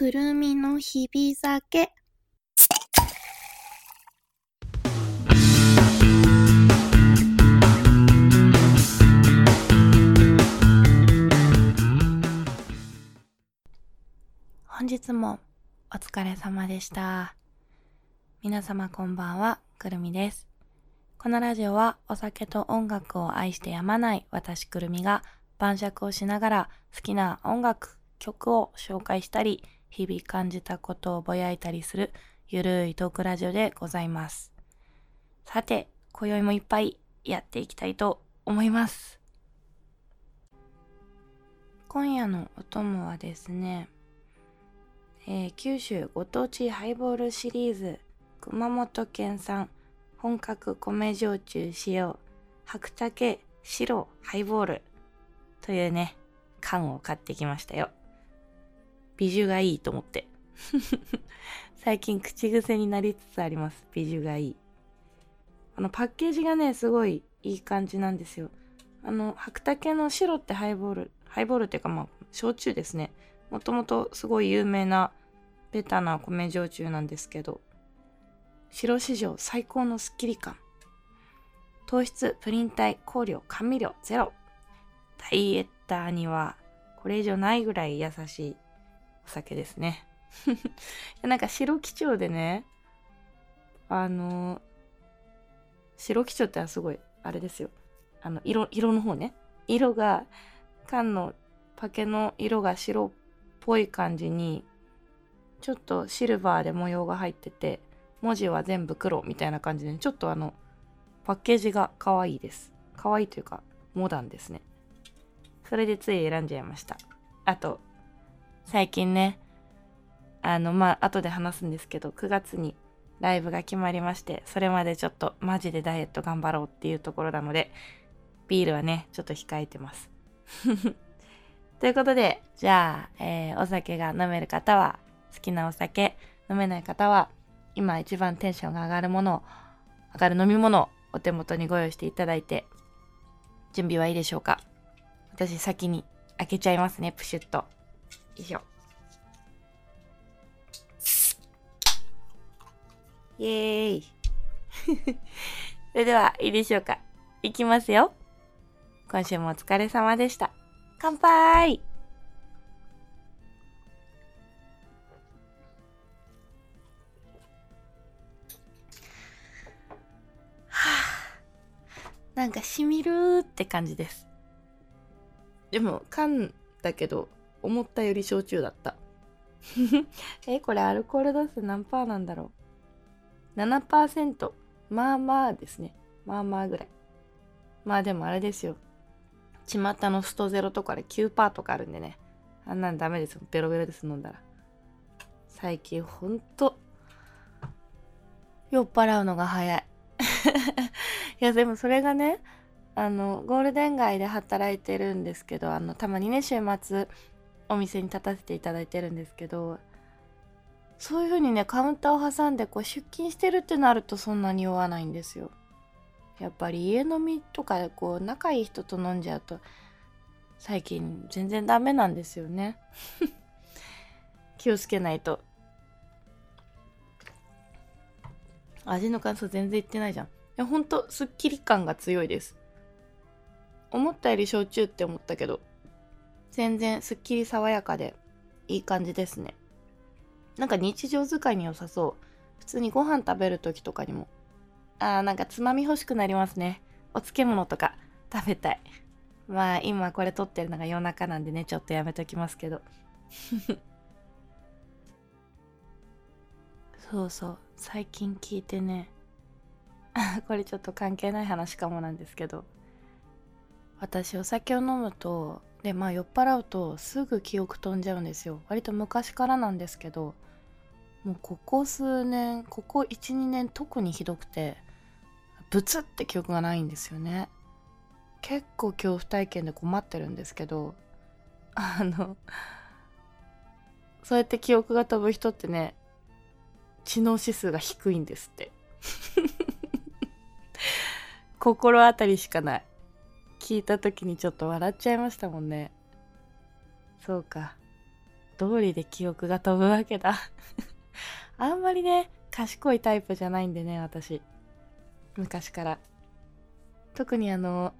くるみの日々酒。本日もお疲れ様でした。皆様こんばんは、くるみです。このラジオはお酒と音楽を愛してやまない私くるみが晩酌をしながら好きな音楽、曲を紹介したり、日々感じたことをぼやいたりするゆるいトークラジオでございます。さて、今宵もいっぱいやっていきたいと思います。今夜のお供はですね、えー九州ご当地ハイボールシリーズ熊本県産本格米焼酎使用白竹白ハイボールというね缶を買ってきましたよ美女がいいと思って。最近口癖になりつつあります。美女がいい。あのパッケージがねすごいいい感じなんですよ。あの白竹の白ってハイボールハイボールっていうかまあ焼酎ですね。もともとすごい有名なベタな米焼酎なんですけど白史上最高のスッキリ感。糖質プリン体香料甘味料ゼロ。ダイエッターにはこれ以上ないぐらい優しい。お酒ですね。なんか白基調でねあの白基調ってのはすごいあれですよ。あの色色の方ね。色が缶のパケの色が白っぽい感じにちょっとシルバーで模様が入ってて文字は全部黒みたいな感じで、ちょっとあのパッケージが可愛いです。可愛いというかモダンですね。それでつい選んじゃいました。あと最近ねあのまあ後で話すんですけど9月にライブが決まりましてそれまでちょっとマジでダイエット頑張ろうっていうところなのでビールはねちょっと控えてます。ということでじゃあ、えーお酒が飲める方は好きなお酒飲めない方は今一番テンションが上がるものを上がる飲み物をお手元にご用意していただいて準備はいいでしょうか。私先に開けちゃいますねプシュッと。いしょ。イエーイ。それではいいでしょうか。いきますよ。今週もお疲れ様でした。乾杯。なんかしみるーって感じです。でも缶だけど思ったより焼酎だった。えこれアルコール度数何パーなんだろう？7%まあまあですね。まあまあぐらい。まあでもあれですよ。巷のストゼロとかで9%とかあるんでね。あんなんダメですよ。ベロベロです飲んだら。最近ほんと。酔っ払うのが早い。いやでもそれがねあのゴールデン街で働いてるんですけどあのたまにね週末お店に立たせていただいてるんですけどそういう風にねカウンターを挟んでこう出勤してるってなるとそんなに酔わないんですよ。やっぱり家飲みとかでこう仲いい人と飲んじゃうと最近全然ダメなんですよね。気をつけないと。味の感想全然言ってないじゃん。いやほんとすっきり感が強いです。思ったより焼酎って思ったけど。全然すっきり爽やかでいい感じですね。なんか日常使いに良さそう。普通にご飯食べる時とかにも。あーなんかつまみ欲しくなりますね。お漬物とか食べたい。まあ今これ撮ってるのが夜中なんでねちょっとやめときますけど。そうそう。最近聞いてね。これちょっと関係ない話かもなんですけど。私お酒を飲むとでまあ酔っ払うとすぐ記憶飛んじゃうんですよ。割と昔からなんですけどもうここ数年ここ12年特にひどくてブツって記憶がないんですよね。結構恐怖体験で困ってるんですけどあのそうやって記憶が飛ぶ人ってね知能指数が低いんですって。心当たりしかない。聞いた時にちょっと笑っちゃいましたもんね。そうか。通りで記憶が飛ぶわけだ。あんまりね賢いタイプじゃないんでね私。昔から。特にあの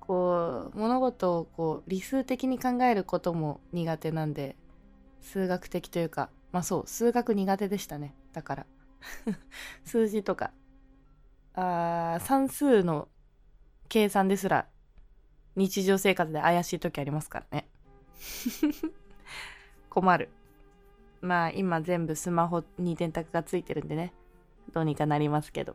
こう物事をこう理数的に考えることも苦手なんで数学的というかまあそう数学苦手でしたね。だから。数字とか。あ算数の計算ですら日常生活で怪しい時ありますからね。困る。まあ今全部スマホに電卓がついてるんでね。どうにかなりますけど。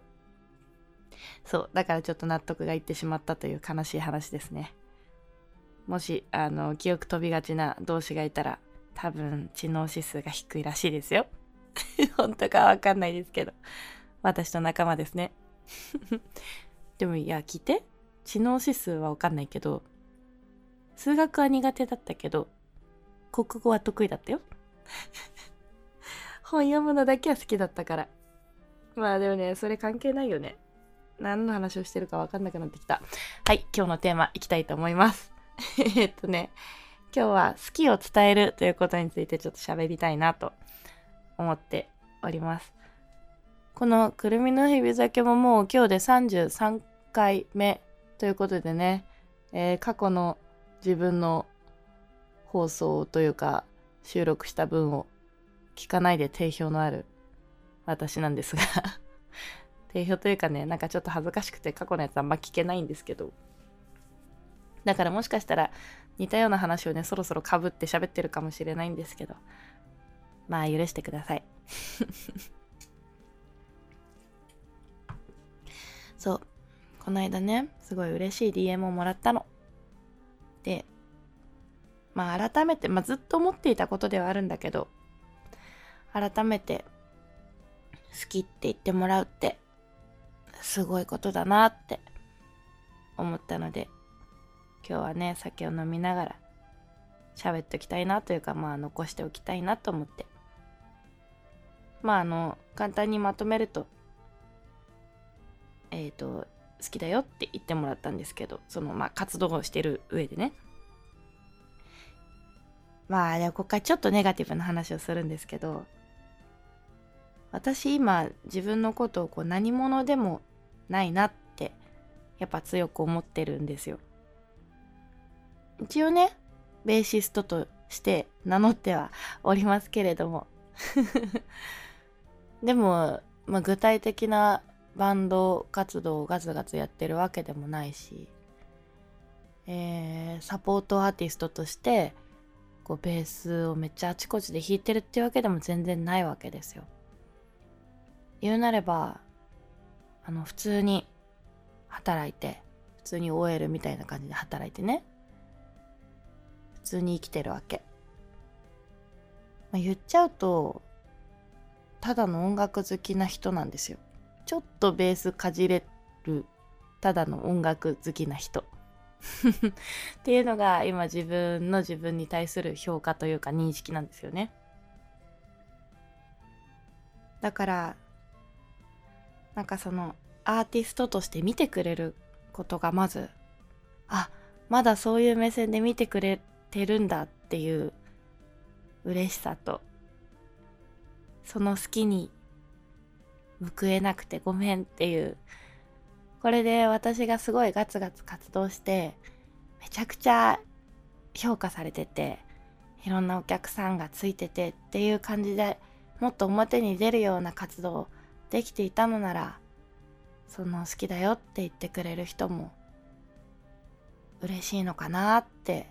そうだからちょっと納得がいってしまったという悲しい話ですね。もしあの記憶飛びがちな同士がいたら多分知能指数が低いらしいですよ。本当かわかんないですけど。私と仲間ですね。でもいや聞いて。知能指数はわかんないけど数学は苦手だったけど国語は得意だったよ。本読むのだけは好きだったから。まあでもねそれ関係ないよね。何の話をしてるかわかんなくなってきた。はい今日のテーマいきたいと思います。えっとね今日は好きを伝えるということについてちょっと喋りたいなと思っております。このくるみの日々酒ももう今日で33回目ということでね、えー、過去の自分の放送というか収録した分を聞かないで定評のある私なんですが 定評というかね、なんかちょっと恥ずかしくて過去のやつあんま聞けないんですけど。だからもしかしたら似たような話をね、そろそろかぶって喋ってるかもしれないんですけど。まあ許してください。そう。この間ね、すごい嬉しい DM をもらったの。で、まあ改めて、まあずっと思っていたことではあるんだけど、改めて好きって言ってもらうってすごいことだなって思ったので今日はね酒を飲みながら喋っておきたいなというかまあ残しておきたいなと思ってまああの簡単にまとめるとえっ、ー、と好きだよって言ってもらったんですけどそのまあ活動をしてる上でね。まあでここからちょっとネガティブな話をするんですけど私今自分のことをこう何者でもないなってやっぱ強く思ってるんですよ。一応ねベーシストとして名乗ってはおりますけれども。でも、まあ、具体的なバンド活動をガツガツやってるわけでもないし、えー、サポートアーティストとしてこうベースをめっちゃあちこちで弾いてるっていうわけでも全然ないわけですよ。言うなればあの普通に働いて普通に OL みたいな感じで働いてね普通に生きてるわけ、まあ、言っちゃうとただの音楽好きな人なんですよちょっとベースかじれるただの音楽好きな人。っていうのが今自分の自分に対する評価というか認識なんですよね。だからなんかそのアーティストとして見てくれることがまずあまだそういう目線で見てくれてるんだっていう嬉しさとその好きに報えなくてごめんっていう。これで私がすごいガツガツ活動してめちゃくちゃ評価されてていろんなお客さんがついててっていう感じでもっと表に出るような活動できていたのならその好きだよって言ってくれる人も嬉しいのかなって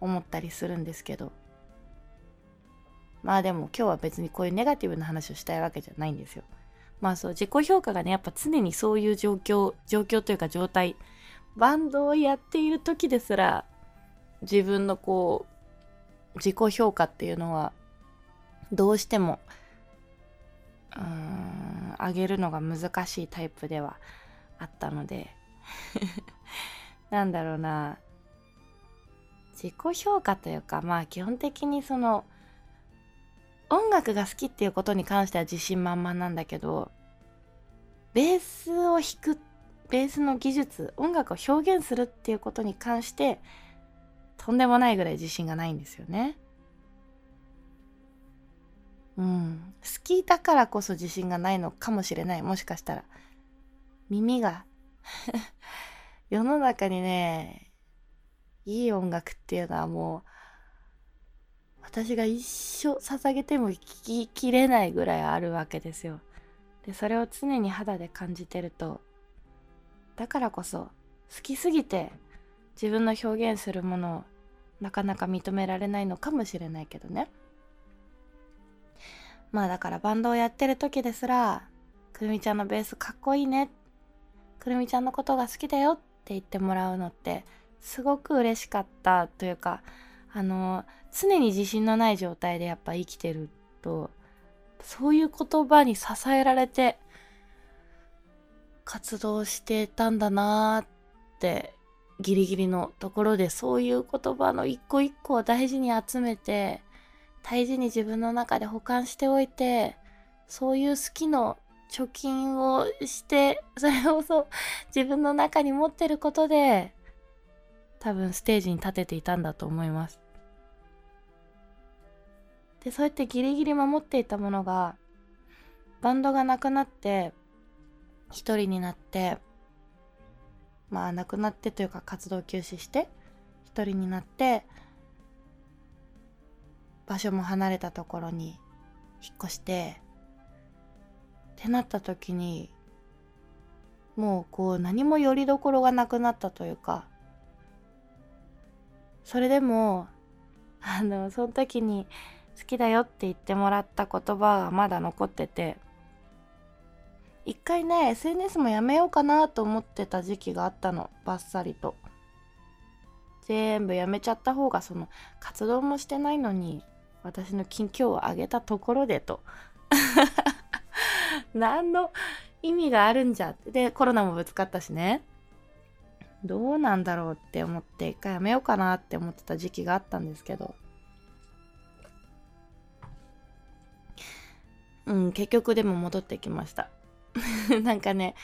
思ったりするんですけど。まあでも今日は別にこういうネガティブな話をしたいわけじゃないんですよ。まあそう自己評価がねやっぱ常にそういう状況状況というか状態バンドをやっている時ですら自分のこう自己評価っていうのはどうしてもうーん上げるのが難しいタイプではあったので なんだろうな。自己評価というかまあ基本的にその音楽が好きっていうことに関しては自信満々なんだけどベースを弾くベースの技術音楽を表現するっていうことに関してとんでもないぐらい自信がないんですよね。うん。好きだからこそ自信がないのかもしれない。もしかしたら。耳が。世の中にねいい音楽っていうのはもう私が一生捧げても聴ききれないぐらいあるわけですよ。でそれを常に肌で感じてるとだからこそ好きすぎて自分の表現するものをなかなか認められないのかもしれないけどね。まあだからバンドをやってる時ですらくるみちゃんのベースかっこいいね。くるみちゃんのことが好きだよって言ってもらうのってすごく嬉しかったというかあの常に自信のない状態でやっぱ生きてるとそういう言葉に支えられて活動してたんだなーってギリギリのところでそういう言葉の一個一個を大事に集めて大事に自分の中で保管しておいてそういう好きの貯金をして それをそう自分の中に持ってることで多分ステージに立てていたんだと思います。でそうやってギリギリ守っていたものがバンドがなくなって一人になってまあなくなってというか活動休止して一人になって場所も離れたところに引っ越してってなった時にもうこう何もよりどころがなくなったというかそれでもあのその時に好きだよって言ってもらった言葉がまだ残ってて一回ね SNS もやめようかなと思ってた時期があったの。バッサリと。全部やめちゃった方がその活動もしてないのに私の近況を上げたところでと。何の意味があるんじゃ？でコロナもぶつかったしね。どうなんだろうって思って一回やめようかなって思ってた時期があったんですけど。うん結局でも戻ってきました。なんかね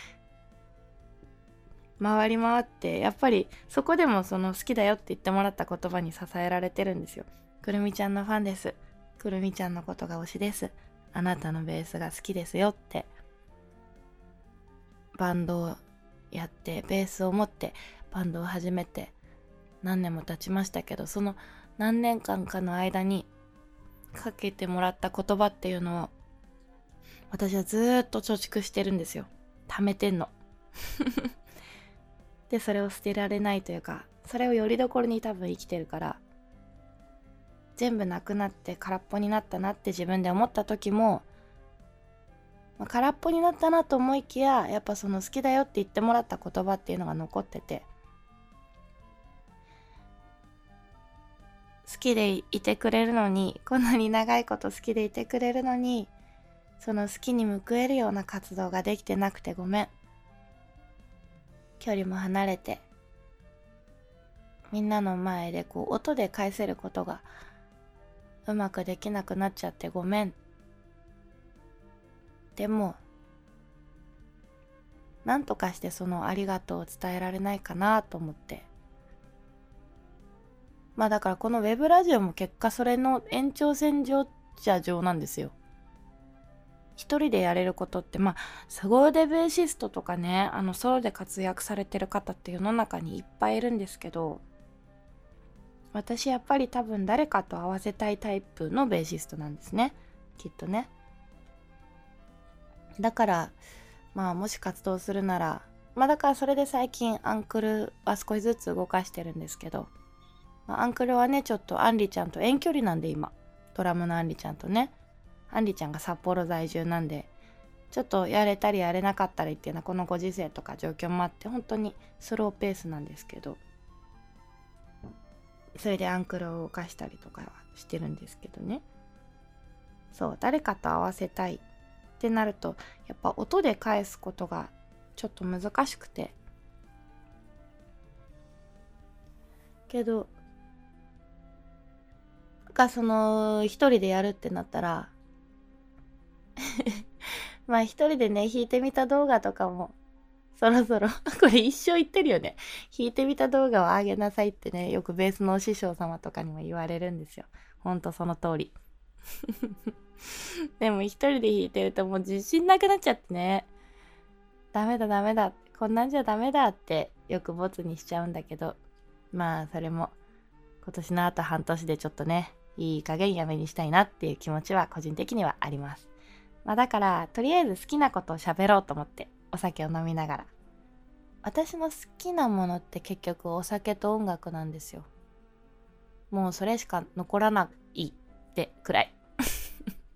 回り回ってやっぱりそこでもその好きだよって言ってもらった言葉に支えられてるんですよ。くるみちゃんのファンです。くるみちゃんのことが推しです。あなたのベースが好きですよって。バンドをやってベースを持ってバンドを始めて何年も経ちましたけどその何年間かの間にかけてもらった言葉っていうのを私はずっと貯蓄してるんですよ。貯めてんの。でそれを捨てられないというかそれをよりどころに多分生きてるから全部なくなって空っぽになったなって自分で思った時も、まあ、空っぽになったなと思いきややっぱその好きだよって言ってもらった言葉っていうのが残ってて好きでいてくれるのにこんなに長いこと好きでいてくれるのにその好きに報えるような活動ができてなくてごめん。距離も離れてみんなの前でこう音で返せることがうまくできなくなっちゃってごめん。でも何とかしてそのありがとうを伝えられないかなと思って。まあだからこのウェブラジオも結果それの延長線上じゃ上なんですよ。一人でやれることってまあ凄腕ベーシストとかねあのソロで活躍されてる方って世の中にいっぱいいるんですけど私やっぱり多分誰かと合わせたいタイプのベーシストなんですね。きっとね。だからまあもし活動するならまあだからそれで最近アンクルは少しずつ動かしてるんですけど、まあ、アンクルはねちょっとアンリちゃんと遠距離なんで今。ドラムのアンリちゃんとね。アンリちゃんが札幌在住なんでちょっとやれたりやれなかったりっていうのはこのご時世とか状況もあって本当にスローペースなんですけどそれでアンクルを動かしたりとかはしてるんですけどね。そう誰かと合わせたいってなるとやっぱ音で返すことがちょっと難しくて。けどがその一人でやるってなったら まあ一人でね弾いてみた動画とかもそろそろ これ一生言ってるよね。弾いてみた動画を上げなさいってね、よくベースのお師匠様とかにも言われるんですよ。ほんとその通り。でも一人で弾いてるともう自信なくなっちゃってね。ダメだダメだ。こんなんじゃダメだってよくボツにしちゃうんだけど。まあそれも今年のあと半年でちょっとね、いい加減やめにしたいなっていう気持ちは個人的にはあります。まあだから、とりあえず好きなことを喋ろうと思って、お酒を飲みながら。私の好きなものって結局お酒と音楽なんですよ。もうそれしか残らないってくらい。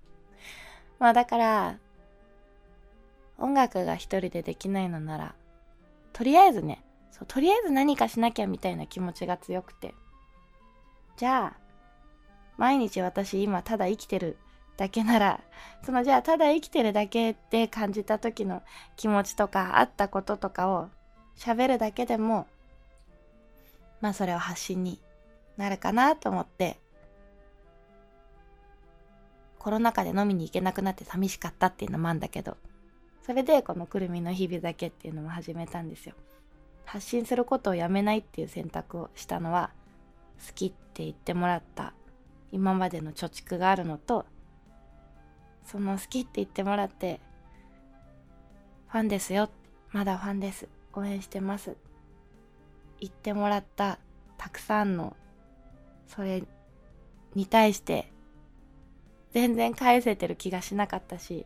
まあだから、音楽が一人でできないのなら、とりあえずね、そう、とりあえず何かしなきゃみたいな気持ちが強くて。じゃあ、毎日私今ただ生きてるだけなら、そのじゃあただ生きてるだけって感じた時の気持ちとかあったこととかを喋るだけでも、まあそれを発信になるかなと思って、コロナ禍で飲みに行けなくなって寂しかったっていうのもあるんだけど、それでこのくるみの日々だけっていうのも始めたんですよ。発信することをやめないっていう選択をしたのは、好きって言ってもらった今までの貯蓄があるのと、その好きって言ってもらって、ファンですよ。まだファンです。応援してます。言ってもらったたくさんの、それに対して、全然返せてる気がしなかったし、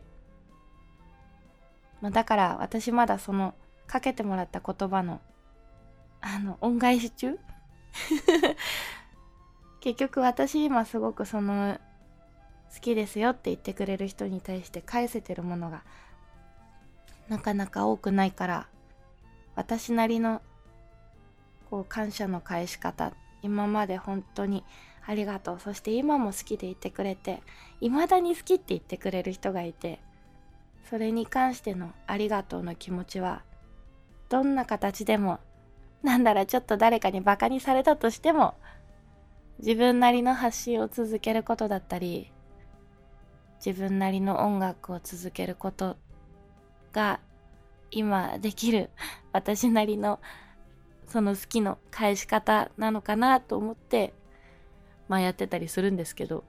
まあ、だから私まだそのかけてもらった言葉のあの恩返し中？結局私今すごくその好きですよって言ってくれる人に対して返せてるものがなかなか多くないから私なりのこう感謝の返し方今まで本当にありがとうそして今も好きでいてくれて未だに好きって言ってくれる人がいてそれに関してのありがとうの気持ちはどんな形でもなんならちょっと誰かにバカにされたとしても自分なりの発信を続けることだったり自分なりの音楽を続けることが今できる 私なりのその好きの返し方なのかなと思ってまあやってたりするんですけど。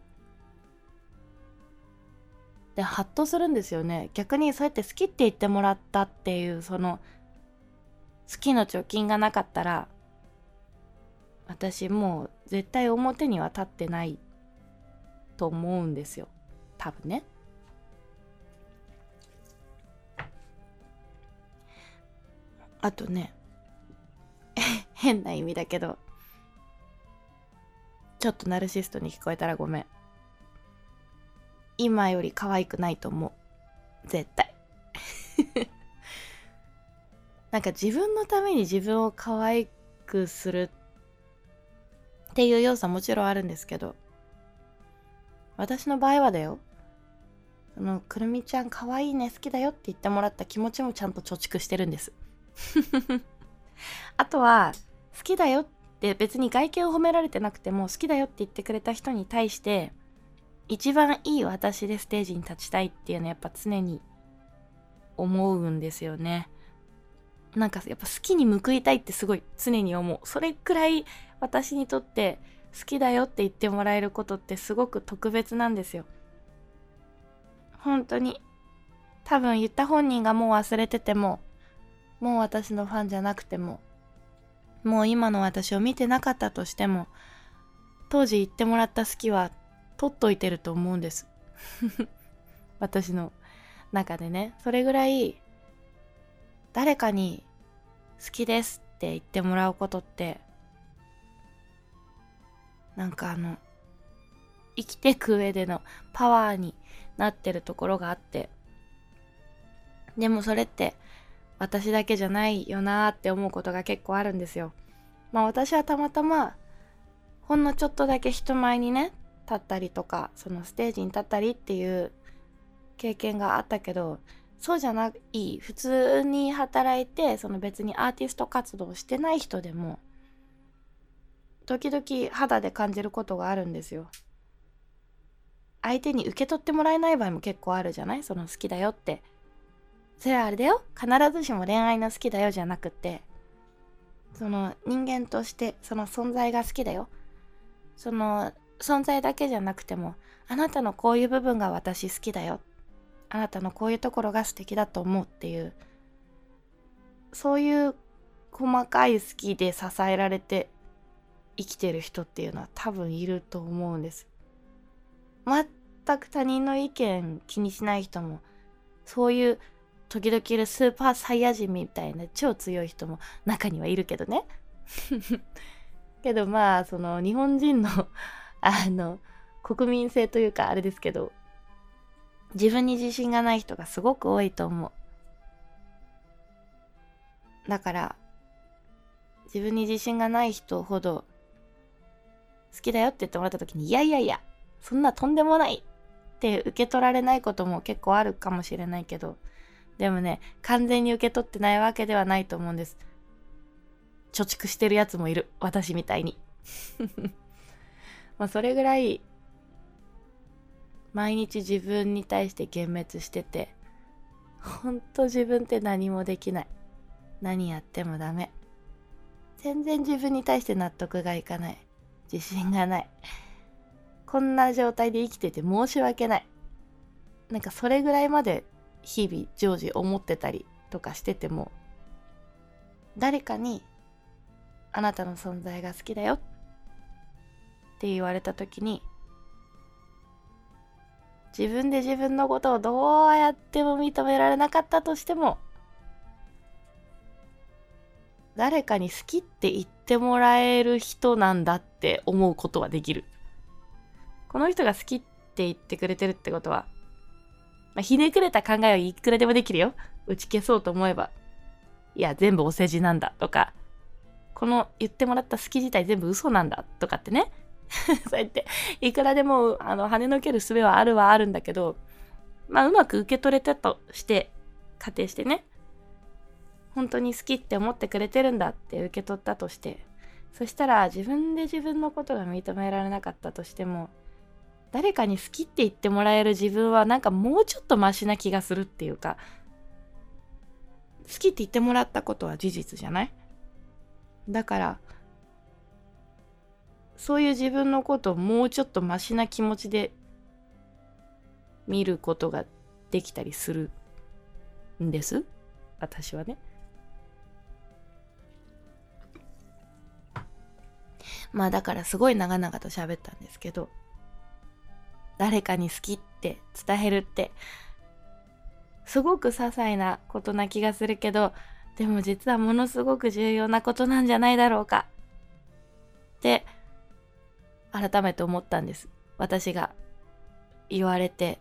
でハッとするんですよね。逆にそうやって好きって言ってもらったっていうその好きの貯金がなかったら私もう絶対表には立ってないと思うんですよ。多分ね。あとね 変な意味だけどちょっとナルシストに聞こえたらごめん。今より可愛くないと思う。絶対。なんか自分のために自分を可愛くするっていう要素はもちろんあるんですけど私の場合はだよ。そのくるみちゃん可愛いね好きだよって言ってもらった気持ちもちゃんと貯蓄してるんです あとは好きだよって別に外見を褒められてなくても好きだよって言ってくれた人に対して一番いい私でステージに立ちたいっていうのはやっぱ常に思うんですよね。なんかやっぱ好きに報いたいってすごい常に思う。それくらい私にとって好きだよって言ってもらえることってすごく特別なんですよ。本当に。多分言った本人がもう忘れてても、もう私のファンじゃなくても、もう今の私を見てなかったとしても、当時言ってもらった好きは取っといてると思うんです。私の中でね。それぐらい誰かに好きですって言ってもらうことってなんかあの生きていく上でのパワーになってるところがあってでもそれって私だけじゃないよなーって思うことが結構あるんですよまあ私はたまたまほんのちょっとだけ人前にね立ったりとかそのステージに立ったりっていう経験があったけどそうじゃない普通に働いてその別にアーティスト活動してない人でも時々肌で感じることがあるんですよ。相手に受け取ってもらえない場合も結構あるじゃない？その好きだよって。それはあれだよ必ずしも恋愛の好きだよじゃなくてその人間としてその存在が好きだよ。その存在だけじゃなくてもあなたのこういう部分が私好きだよあなたのこういうところが素敵だと思うっていうそういう細かい好きで支えられて生きてる人っていうのは多分いると思うんです。全く他人の意見気にしない人もそういう時々いるスーパーサイヤ人みたいな超強い人も中にはいるけどね。けどまあその日本人の あの国民性というかあれですけど自分に自信がない人がすごく多いと思う。だから自分に自信がない人ほど好きだよって言ってもらった時にいやいやいやそんなとんでもないって受け取られないことも結構あるかもしれないけどでもね完全に受け取ってないわけではないと思うんです。貯蓄してるやつもいる。私みたいに。まあそれぐらい毎日自分に対して幻滅しててほんと自分って何もできない。何やってもダメ。全然自分に対して納得がいかない。自信がない。こんな状態で生きてて申し訳ないなんかそれぐらいまで日々常時思ってたりとかしてても誰かにあなたの存在が好きだよって言われた時に自分で自分のことをどうやっても認められなかったとしても誰かに好きって言ってもらえる人なんだって思うことはできる。この人が好きって言ってくれてるってことは、まあ、ひねくれた考えはいくらでもできるよ。打ち消そうと思えば。いや、全部お世辞なんだとか、この言ってもらった好き自体全部嘘なんだとかってね。そうやって、いくらでも、あの、跳ねのける術はあるはあるんだけど、まあ、うまく受け取れたとして、仮定してね。本当に好きって思ってくれてるんだって受け取ったとしてそしたら自分で自分のことが認められなかったとしても誰かに好きって言ってもらえる自分はなんかもうちょっとマシな気がするっていうか好きって言ってもらったことは事実じゃない？だからそういう自分のことをもうちょっとマシな気持ちで見ることができたりするんです？私はね。まあだからすごい長々と喋ったんですけど、誰かに好きって伝えるって、すごく些細なことな気がするけど、でも実はものすごく重要なことなんじゃないだろうか。って、改めて思ったんです。私が言われて。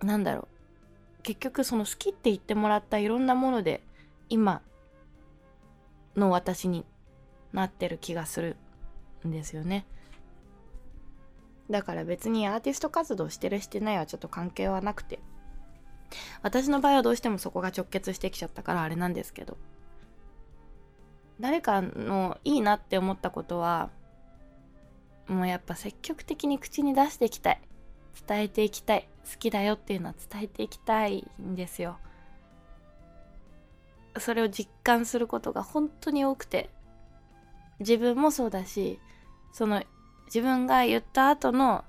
なんだろう。結局その好きって言ってもらったいろんなもので、今の私になってる気がするんですよね。だから別にアーティスト活動してるしてないはちょっと関係はなくて。私の場合はどうしてもそこが直結してきちゃったからあれなんですけど。誰かのいいなって思ったことはもうやっぱ積極的に口に出していきたい。伝えていきたい。好きだよっていうのは伝えていきたいんですよ。それを実感することが本当に多くて。自分もそうだしその自分が言った後の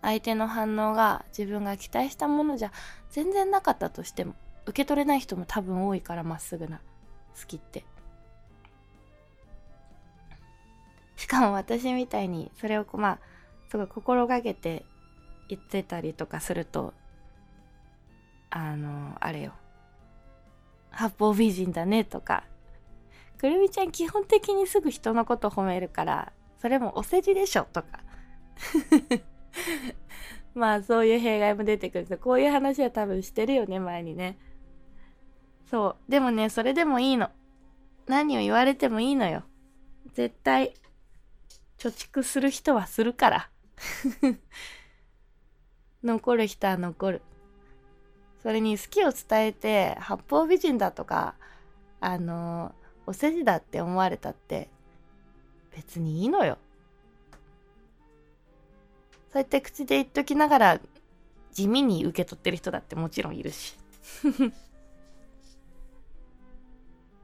相手の反応が自分が期待したものじゃ全然なかったとしても受け取れない人も多分多いからまっすぐな好きって。しかも私みたいにそれをまあすごい心がけて言ってたりとかするとあのあれよ。八方美人だねとか。くるみちゃん基本的にすぐ人のこと褒めるから、それもお世辞でしょとか。まあそういう弊害も出てくるんですこういう話は多分してるよね、前にね。そう。でもね、それでもいいの。何を言われてもいいのよ。絶対、貯蓄する人はするから。残る人は残る。それに好きを伝えて、八方美人だとか、あのお世辞だって思われたって別にいいのよ。そうやって口で言っときながら地味に受け取ってる人だってもちろんいるし。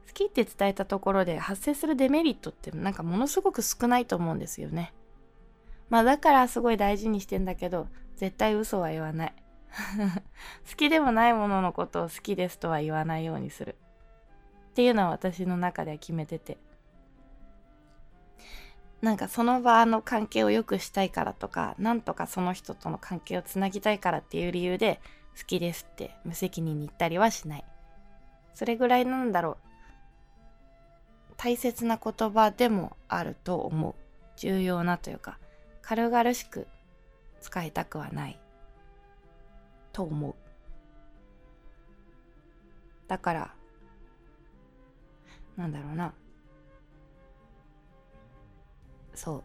好きって伝えたところで発生するデメリットってなんかものすごく少ないと思うんですよね。まあだからすごい大事にしてんだけど、絶対嘘は言わない。好きでもないもののことを好きですとは言わないようにする。っていうのは私の中では決めてて。なんかその場の関係を良くしたいからとか、なんとかその人との関係をつなぎたいからっていう理由で、好きですって無責任に言ったりはしない。それぐらいなんだろう。大切な言葉でもあると思う。重要なというか、軽々しく使いたくはない。と思う。だから、なんだろうな。そう。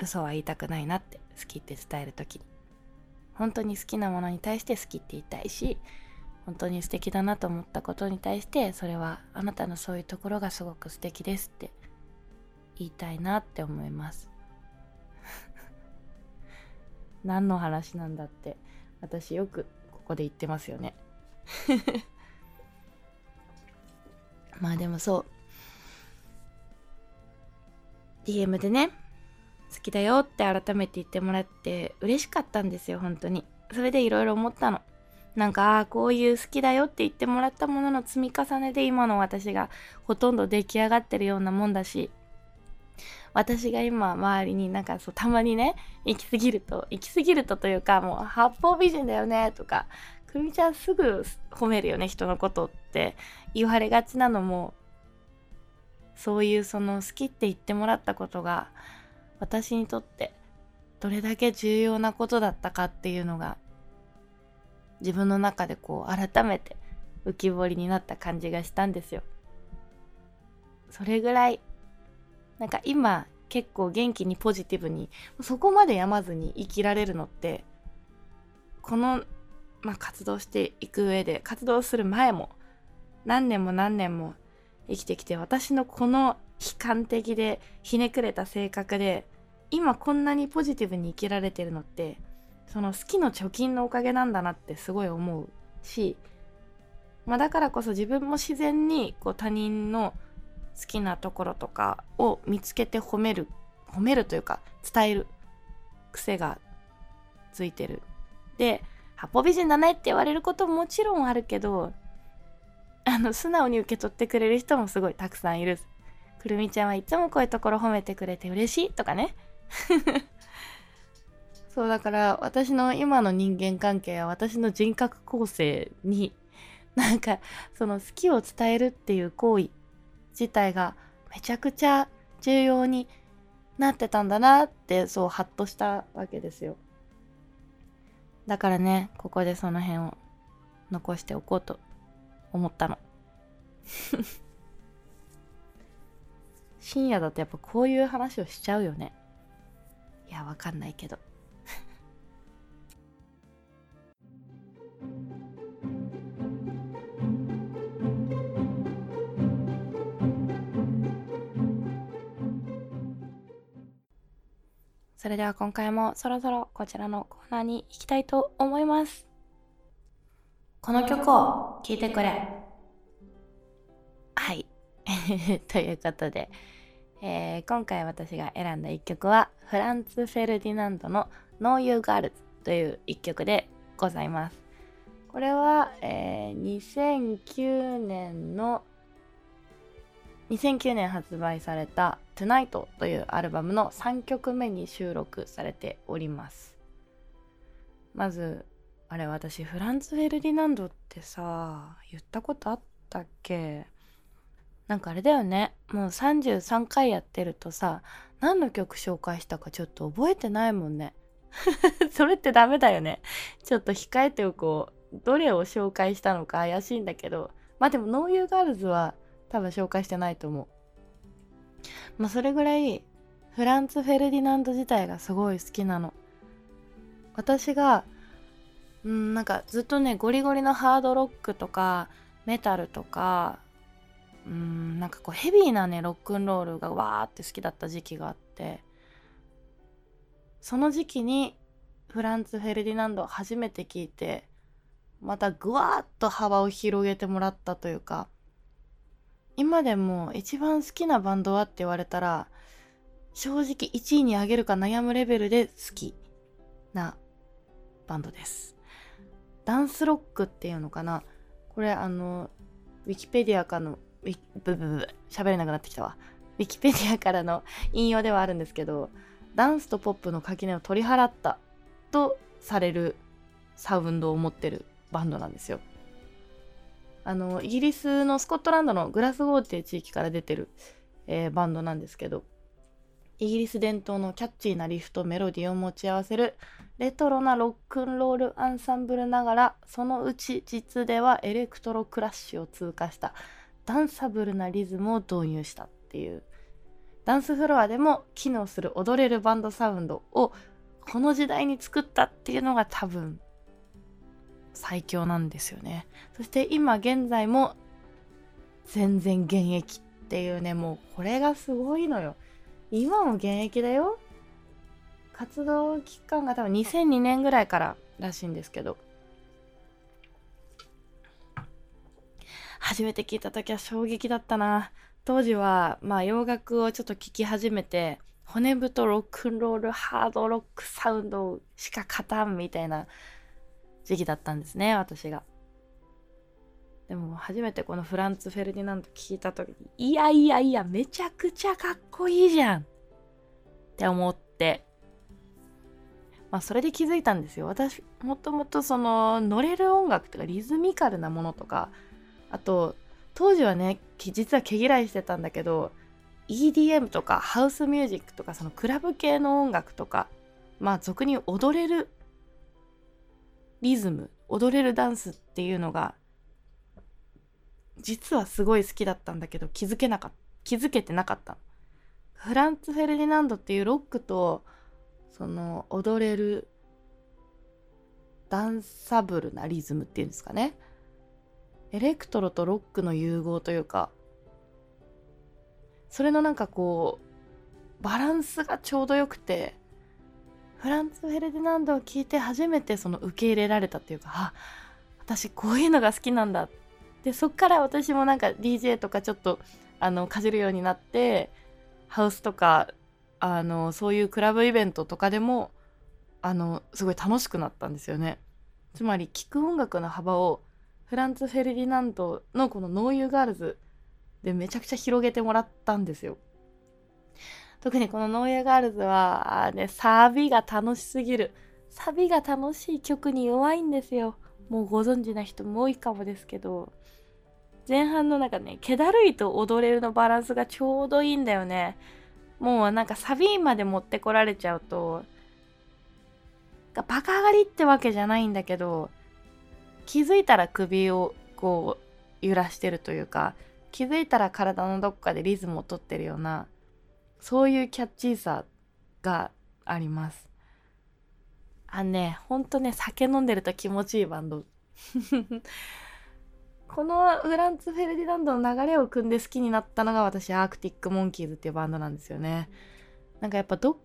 嘘は言いたくないなって好きって伝えるときに。本当に好きなものに対して好きって言いたいし、本当に素敵だなと思ったことに対してそれはあなたのそういうところがすごく素敵ですって言いたいなって思います 何の話なんだって私よくここで言ってますよね まあでもそう DM でね好きだよって改めて言ってもらって嬉しかったんですよ本当に。それでいろいろ思ったの。なんか、ああ、こういう好きだよって言ってもらったものの積み重ねで今の私がほとんど出来上がってるようなもんだし、私が今周りになんかそうたまにね、行き過ぎると、行き過ぎるとというかもう八方美人だよねとか、くるみちゃんすぐ褒めるよね、人のことって。言われがちなのも、そういうその好きって言ってもらったことが私にとってどれだけ重要なことだったかっていうのが自分の中でこう改めて浮き彫りになった感じがしたんですよ。それぐらいなんか今結構元気にポジティブにそこまで病まずに生きられるのってこの、まあ、活動していく上で活動する前も何年も何年も生きてきて私のこの悲観的でひねくれた性格で今こんなにポジティブに生きられてるのってその好きの貯金のおかげなんだなってすごい思うし、まあ、だからこそ自分も自然にこう他人の好きなところとかを見つけて褒める褒めるというか伝える癖がついてる。で八方美人だねって言われることももちろんあるけどあの素直に受け取ってくれる人もすごいたくさんいる。くるみちゃんはいつもこういうところ褒めてくれて嬉しいとかね。そうだから私の今の人間関係や私の人格構成になんかその好きを伝えるっていう行為自体がめちゃくちゃ重要になってたんだなってそうハッとしたわけですよ。だからねここでその辺を残しておこうと。思ったの。深夜だとやっぱこういう話をしちゃうよね。いやわかんないけど。それでは今回もそろそろこちらのコーナーに行きたいと思います。この曲を聴いてくれ。はい。ということで、えー、今回私が選んだ一曲はフランツ・フェルディナンドの No You Girls という一曲でございます。これは、えー、2009年の2009年発売された Tonight というアルバムの3曲目に収録されております。まず、あれ私フランツ・フェルディナンドってさ、言ったことあったっけ？なんかあれだよね。もう33回やってるとさ、何の曲紹介したかちょっと覚えてないもんね。それってダメだよね。ちょっと控えておこう。どれを紹介したのか怪しいんだけど。まあでも、 No You Girls は多分紹介してないと思う。まあそれぐらいフランツ・フェルディナンド自体がすごい好きなの。私が、うん、なんかずっとね、ゴリゴリのハードロックとかメタルとか、うん、なんかこうヘビーなね、ロックンロールがわーって好きだった時期があって、その時期にフランツ・フェルディナンドを初めて聞いて、またぐわーっと幅を広げてもらったというか、今でも一番好きなバンドはって言われたら正直1位に上げるか悩むレベルで好きなバンドです。ダンスロックっていうのかな？これあのウィキペディアかのウィブブブ喋れなくなってきたわ。ウィキペディアからの引用ではあるんですけどダンスとポップの垣根を取り払ったとされるサウンドを持ってるバンドなんですよ。あのイギリスのスコットランドのグラスゴーっていう地域から出てる、えー、バンドなんですけどイギリス伝統のキャッチーなリフとメロディーを持ち合わせるレトロなロックンロールアンサンブルながらその内実ではエレクトロクラッシュを通過したダンサブルなリズムを導入したっていう。ダンスフロアでも機能する踊れるバンドサウンドをこの時代に作ったっていうのが多分最強なんですよね。そして今現在も全然現役っていうねもうこれがすごいのよ。今も現役だよ。活動期間が多分2002年ぐらいかららしいんですけど。初めて聞いた時は衝撃だったな。当時はまあ洋楽をちょっと聴き始めて骨太ロックンロールハードロックサウンドしか勝たんみたいな時期だったんですね私が。でも初めてこのフランツ・フェルディナンド聞いた時にいやいやいやめちゃくちゃかっこいいじゃん。って思って。まあそれで気づいたんですよ。私もともとその乗れる音楽とかリズミカルなものとかあと当時はね実は毛嫌いしてたんだけど EDM とかハウスミュージックとかそのクラブ系の音楽とかまあ俗に踊れるリズム踊れるダンスっていうのが実はすごい好きだったんだけど気づけなかった気づけてなかったフランツ・フェルディナンドっていうロックとその踊れるダンサブルなリズムっていうんですかね。エレクトロとロックの融合というかそれのなんかこうバランスがちょうどよくてフランツ・フェルディナンドを聞いて初めてその受け入れられたっていうかあ私こういうのが好きなんだでそっから私もなんか DJ とかちょっとあのかじるようになってハウスとかあのそういうクラブイベントとかでもあのすごい楽しくなったんですよねつまり聴く音楽の幅をフランツ・フェルディナンドのこの No You Girls でめちゃくちゃ広げてもらったんですよ。特にこの No You Girls は、ね、サビが楽しすぎる。サビが楽しい曲に弱いんですよ。もうご存知な人も多いかもですけど、前半のなんかね、気だるいと踊れるのバランスがちょうどいいんだよね。もうなんかサビまで持ってこられちゃうと、バカ上がりってわけじゃないんだけど、気づいたら首をこう揺らしてるというか気づいたら体のどこかでリズムをとってるようなそういうキャッチーさがありますあねほんとね酒飲んでると気持ちいいバンドこのフランツ・フェルディナンドの流れを組んで好きになったのが私アークティック・モンキーズっていうバンドなんですよね。なんかやっぱど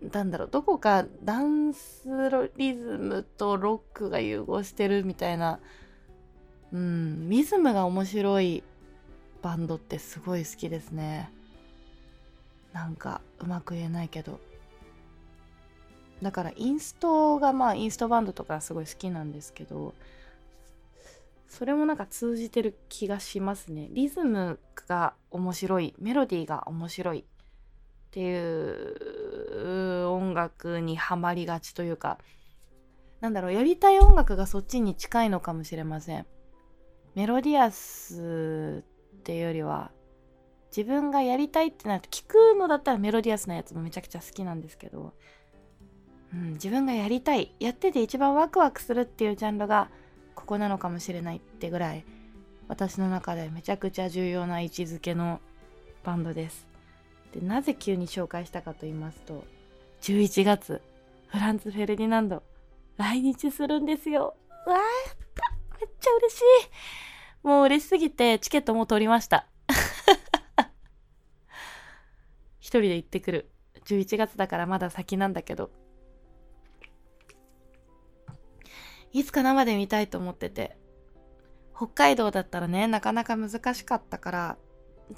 なんだろうどこかダンスリズムとロックが融合してるみたいなうんリズムが面白いバンドってすごい好きですね。なんかうまく言えないけど。だからインストがまあインストバンドとかすごい好きなんですけどそれもなんか通じてる気がしますね。リズムが面白いメロディーが面白いっていう音楽にはまりがちというかなんだろうやりたい音楽がそっちに近いのかもしれません。メロディアスっていうよりは自分がやりたいってなると聞くのだったらメロディアスなやつもめちゃくちゃ好きなんですけど、うん、自分がやりたいやってて一番ワクワクするっていうジャンルがここなのかもしれないってぐらい私の中でめちゃくちゃ重要な位置づけのバンドです。でなぜ急に紹介したかと言いますと11月フランツ・フェルディナンド来日するんですよ。うわーめっちゃ嬉しい。もう嬉しすぎてチケットも取りました。一人で行ってくる。11月だからまだ先なんだけど。いつか生で見たいと思ってて。北海道だったらねなかなか難しかったから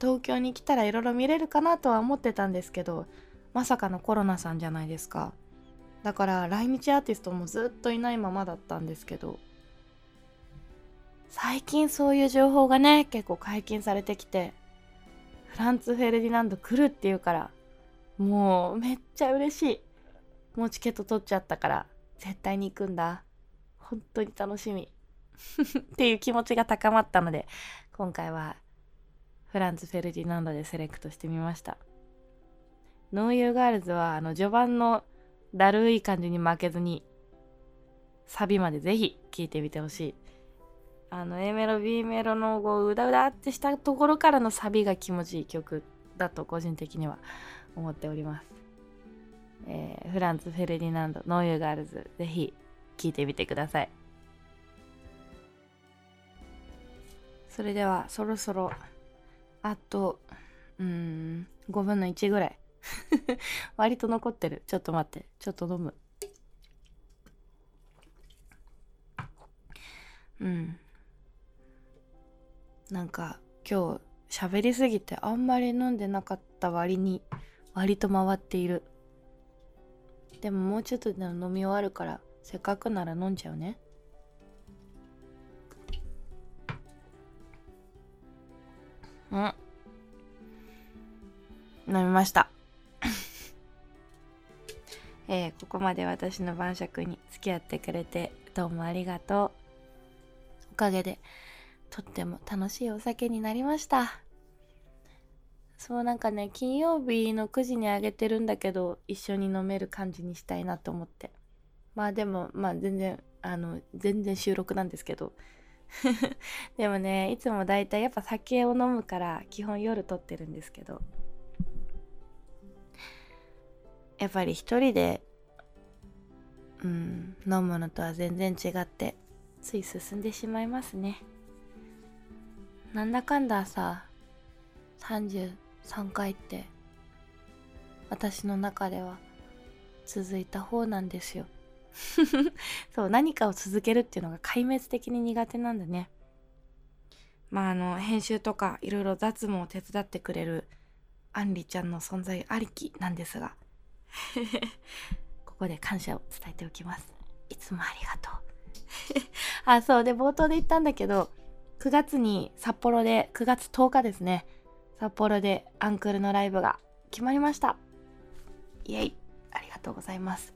東京に来たらいろいろ見れるかなとは思ってたんですけどまさかのコロナさんじゃないですか。だから来日アーティストもずっといないままだったんですけど最近そういう情報がね結構解禁されてきてフランツ・フェルディナンド来るっていうからもうめっちゃ嬉しい。もうチケット取っちゃったから絶対に行くんだ。本当に楽しみ。っていう気持ちが高まったので今回はフランツ・フェルディナンドでセレクトしてみました。 No You Girls はあの序盤のだるい感じに負けずにサビまでぜひ聴いてみてほしい。あの A メロ B メロのこううだうだってしたところからのサビが気持ちいい曲だと個人的には思っております、えー、フランツ・フェルディナンドノーユーガールズぜひ聴いてみてください。それではそろそろあとうん5分の1ぐらい。割と残ってる。ちょっと待って。ちょっと飲む。うん。なんか今日喋りすぎてあんまり飲んでなかった割に割と回っている。でももうちょっとで飲み終わるからせっかくなら飲んじゃうね。うん。飲みました。えー、ここまで私の晩酌に付き合ってくれてどうもありがとう。おかげでとっても楽しいお酒になりました。そうなんかね金曜日の9時にあげてるんだけど一緒に飲める感じにしたいなと思って。まあでもまあ全然あの全然収録なんですけど。でもねいつもだいたいやっぱ酒を飲むから基本夜撮ってるんですけど。やっぱり一人でうん飲むのとは全然違ってつい進んでしまいますね。なんだかんださ33回って私の中では続いた方なんですよ。そう何かを続けるっていうのが壊滅的に苦手なんだね。まああの編集とかいろいろ雑務を手伝ってくれるあんりちゃんの存在ありきなんですがここで感謝を伝えておきます。いつもありがとう。あそうで冒頭で言ったんだけど9月に札幌で9月10日ですね。札幌でアンクルのライブが決まりました。イエイ。ありがとうございます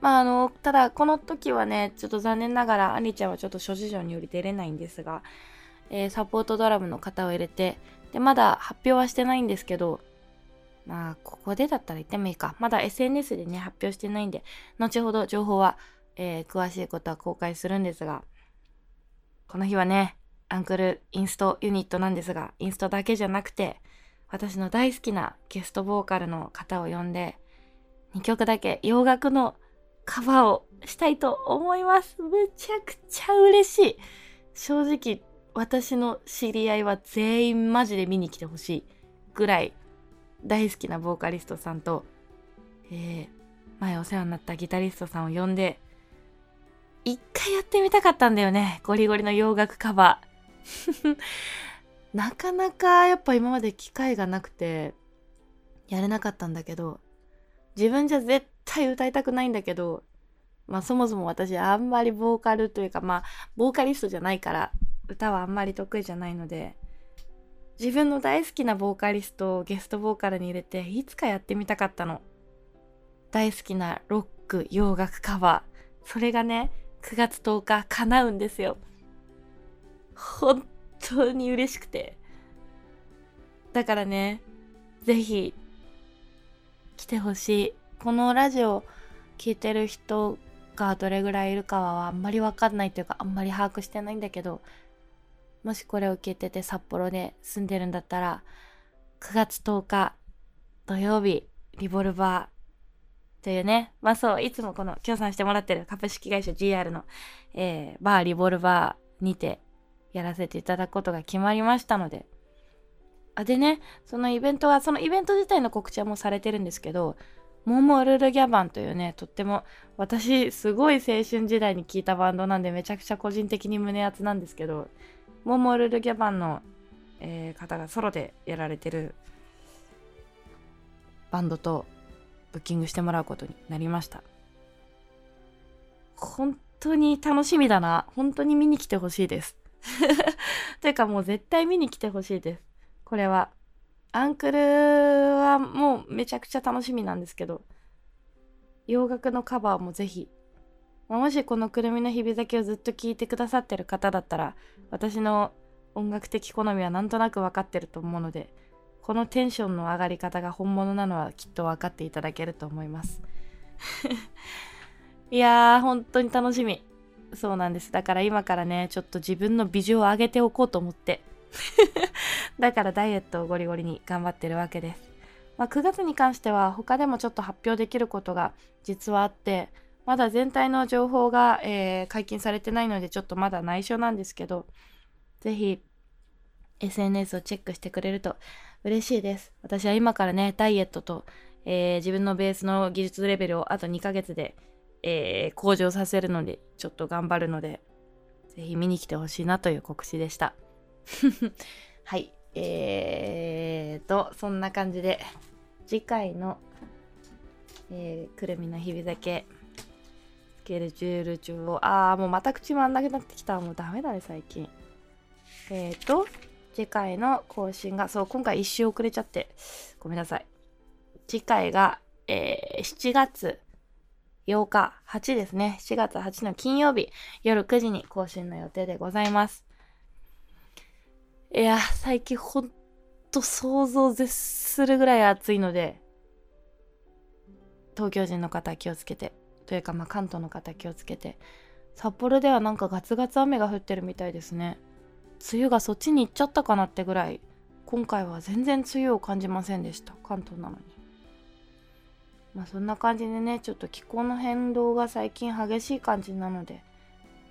まああのただこの時はねちょっと残念ながらアンリちゃんはちょっと諸事情により出れないんですが、えー、サポートドラムの方を入れてでまだ発表はしてないんですけどまあここでだったら言ってもいいか。まだ SNS でね発表してないんで後ほど情報は、えー、詳しいことは公開するんですがこの日はねアンクルインストユニットなんですがインストだけじゃなくて私の大好きなゲストボーカルの方を呼んで2曲だけ洋楽のカバーをしたいと思います。めちゃくちゃ嬉しい。正直、私の知り合いは全員マジで見に来てほしいぐらい大好きなボーカリストさんと、えー、前お世話になったギタリストさんを呼んで、一回やってみたかったんだよね。ゴリゴリの洋楽カバー。なかなかやっぱ今まで機会がなくて、やれなかったんだけど、自分じゃ絶対歌いたくないんだけど、まあそもそも私あんまりボーカルというかまあボーカリストじゃないから歌はあんまり得意じゃないので自分の大好きなボーカリストをゲストボーカルに入れていつかやってみたかったの。大好きなロック洋楽カバー。それがね9月10日叶うんですよ。本当に嬉しくて。だからね、ぜひ来てほしい。このラジオ聴いてる人がどれぐらいいるかはあんまりわかんないというかあんまり把握してないんだけどもしこれを聞いてて札幌で住んでるんだったら9月10日土曜日リボルバーというねまあそういつもこの協賛してもらってる株式会社 GR の、えー、バーリボルバーにてやらせていただくことが決まりましたので。あでねそのイベントはそのイベント自体の告知はもうされてるんですけどモモルルギャバンというね、とっても私すごい青春時代に聴いたバンドなんでめちゃくちゃ個人的に胸熱なんですけど、モモルルギャバンの、えー、方がソロでやられてるバンドとブッキングしてもらうことになりました。本当に楽しみだな。本当に見に来てほしいです。というかもう絶対見に来てほしいです。これは。アンクルはもうめちゃくちゃ楽しみなんですけど、洋楽のカバーもぜひ、もしこのくるみの日々酒をずっと聴いてくださってる方だったら、私の音楽的好みはなんとなく分かってると思うので、このテンションの上がり方が本物なのはきっと分かっていただけると思います。いやー、本当に楽しみ。そうなんです。だから今からね、ちょっと自分の美女を上げておこうと思って。だからダイエットをゴリゴリに頑張ってるわけです。まあ、9月に関しては他でもちょっと発表できることが実はあって、まだ全体の情報が、えー、解禁されてないのでちょっとまだ内緒なんですけど、ぜひ SNS をチェックしてくれると嬉しいです。私は今からね、ダイエットと、えー、自分のベースの技術レベルをあと2ヶ月で、えー、向上させるので、ちょっと頑張るので、ぜひ見に来てほしいなという告知でした。はい。えーと、そんな感じで、次回の、えー、くるみの日々酒、スケルチュール中を、あー、もうまた口回んなくなってきた。もうダメだね、最近。えーと、次回の更新が、そう、今回一周遅れちゃって、ごめんなさい。次回が、えー、7月8日、8ですね。7月8の金曜日、夜9時に更新の予定でございます。いや、最近ほんと想像絶するぐらい暑いので、東京人の方気をつけて、というかまあ関東の方気をつけて、札幌ではなんかガツガツ雨が降ってるみたいですね。梅雨がそっちに行っちゃったかなってぐらい、今回は全然梅雨を感じませんでした。関東なのに。まあそんな感じでね、ちょっと気候の変動が最近激しい感じなので、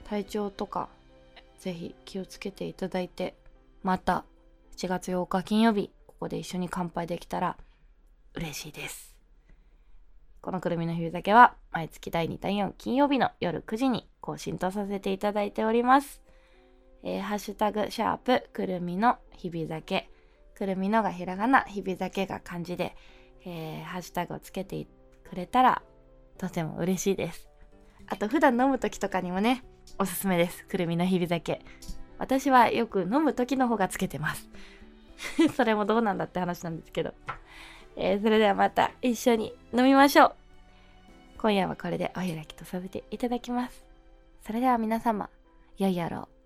体調とか、ぜひ気をつけていただいて、また7月8日金曜日、ここで一緒に乾杯できたら嬉しいです。このくるみの日酒は毎月第2第4金曜日の夜9時に更新とさせていただいております。えー、ハッシュタグ、シャープ、くるみの日々酒。くるみのがひらがな、日々酒が漢字で、えー、ハッシュタグをつけてくれたらとても嬉しいです。あと普段飲む時とかにもね、おすすめです。くるみの日々酒。私はよく飲む時の方がつけてます。それもどうなんだって話なんですけど。えー、それではまた一緒に飲みましょう。今夜はこれでお開きとさせていただきます。それでは皆様、良い夜を。